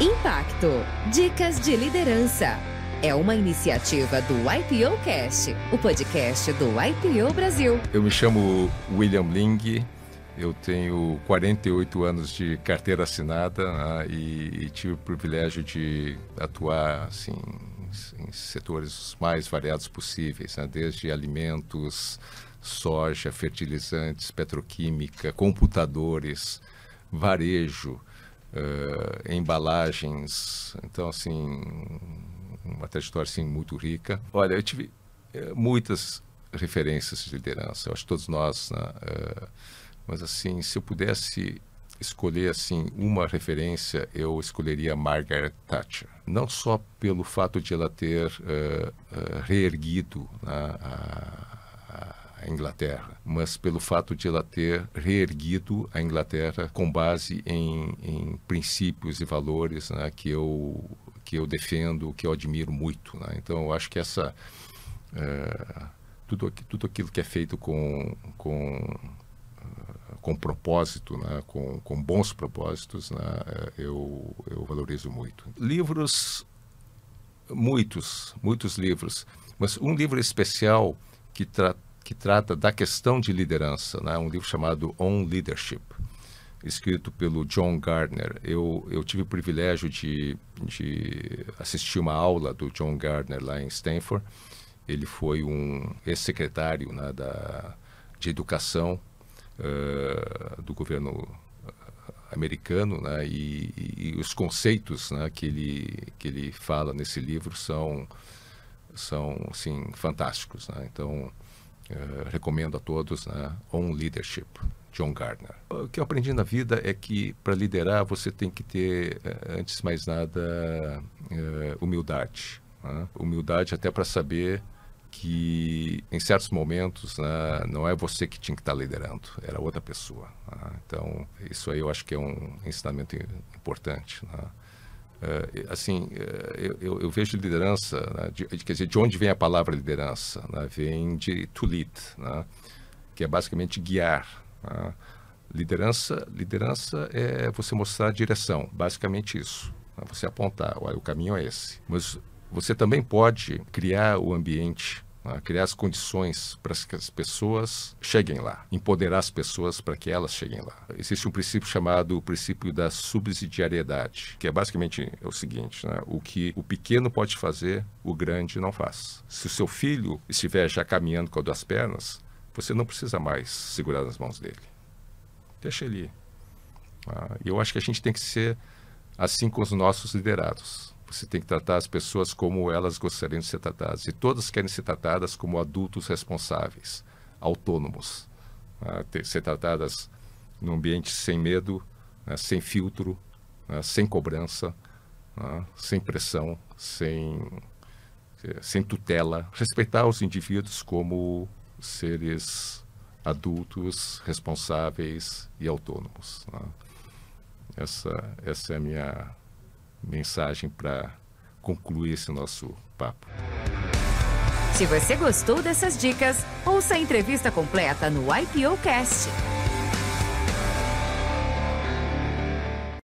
Impacto. Dicas de liderança. É uma iniciativa do IPO Cast, o podcast do IPO Brasil. Eu me chamo William Ling, eu tenho 48 anos de carteira assinada né, e, tive o privilégio de atuar assim, em setores mais variados possíveis, né, desde alimentos, soja, fertilizantes, petroquímica, computadores, varejo, uh, embalagens. Então, assim, uma trajetória assim, muito rica. Olha, eu tive uh, muitas referências de liderança. Eu acho que todos nós, né, uh, mas assim, se eu pudesse escolher assim uma referência, eu escolheria Margaret Thatcher. Não só pelo fato de ela ter reerguido né, a, a Inglaterra, mas pelo fato de ela ter reerguido a Inglaterra com base em, em princípios e valores né, que eu que eu defendo, que eu admiro muito. Né? Então, eu acho que essa é, tudo tudo aquilo que é feito com com com propósito, né? com, com bons propósitos, né? eu, eu valorizo muito. Livros, muitos, muitos livros, mas um livro especial que trata que trata da questão de liderança, né? um livro chamado On Leadership, escrito pelo John Gardner. Eu, eu tive o privilégio de, de assistir uma aula do John Gardner lá em Stanford. Ele foi um ex-secretário né, da, de educação uh, do governo americano, né, e, e, os conceitos né, que, ele, que ele fala nesse livro são, são assim, fantásticos. Né? Então, Uh, recomendo a todos né? On Leadership, John Gardner. O que eu aprendi na vida é que para liderar você tem que ter, uh, antes de mais nada, uh, humildade. Né? Humildade até para saber que em certos momentos né, não é você que tinha que estar tá liderando, era outra pessoa. Né? Então, isso aí eu acho que é um ensinamento importante. Uh, assim, uh, eu, eu, vejo liderança, né, de, quer dizer, de onde vem a palavra liderança? Né, vem de to lead, né, que é basicamente guiar. Né. Liderança, liderança é você mostrar a direção, basicamente isso. Né, você apontar, o caminho é esse. Mas você também pode criar o ambiente né? criar as condições para que as pessoas cheguem lá, empoderar as pessoas para que elas cheguem lá. Existe um princípio chamado o princípio da subsidiariedade, que é basicamente o seguinte: né? o que o pequeno pode fazer, o grande não faz. Se o seu filho estiver já caminhando com as duas pernas, você não precisa mais segurar nas mãos dele. Deixa ele ir. Ah, eu acho que a gente tem que ser assim com os nossos liderados. Você tem que tratar as pessoas como elas gostariam de ser tratadas. E todas querem ser tratadas como adultos responsáveis, autônomos. Né? ser tratadas num ambiente sem medo, né? sem filtro, né? sem cobrança, né? sem pressão, sem, sem tutela. Respeitar os indivíduos como seres adultos, responsáveis e autônomos. Né? Essa, essa é a minha mensagem para concluir esse nosso papo. Se você gostou dessas dicas, ouça a entrevista completa no IPO Cast.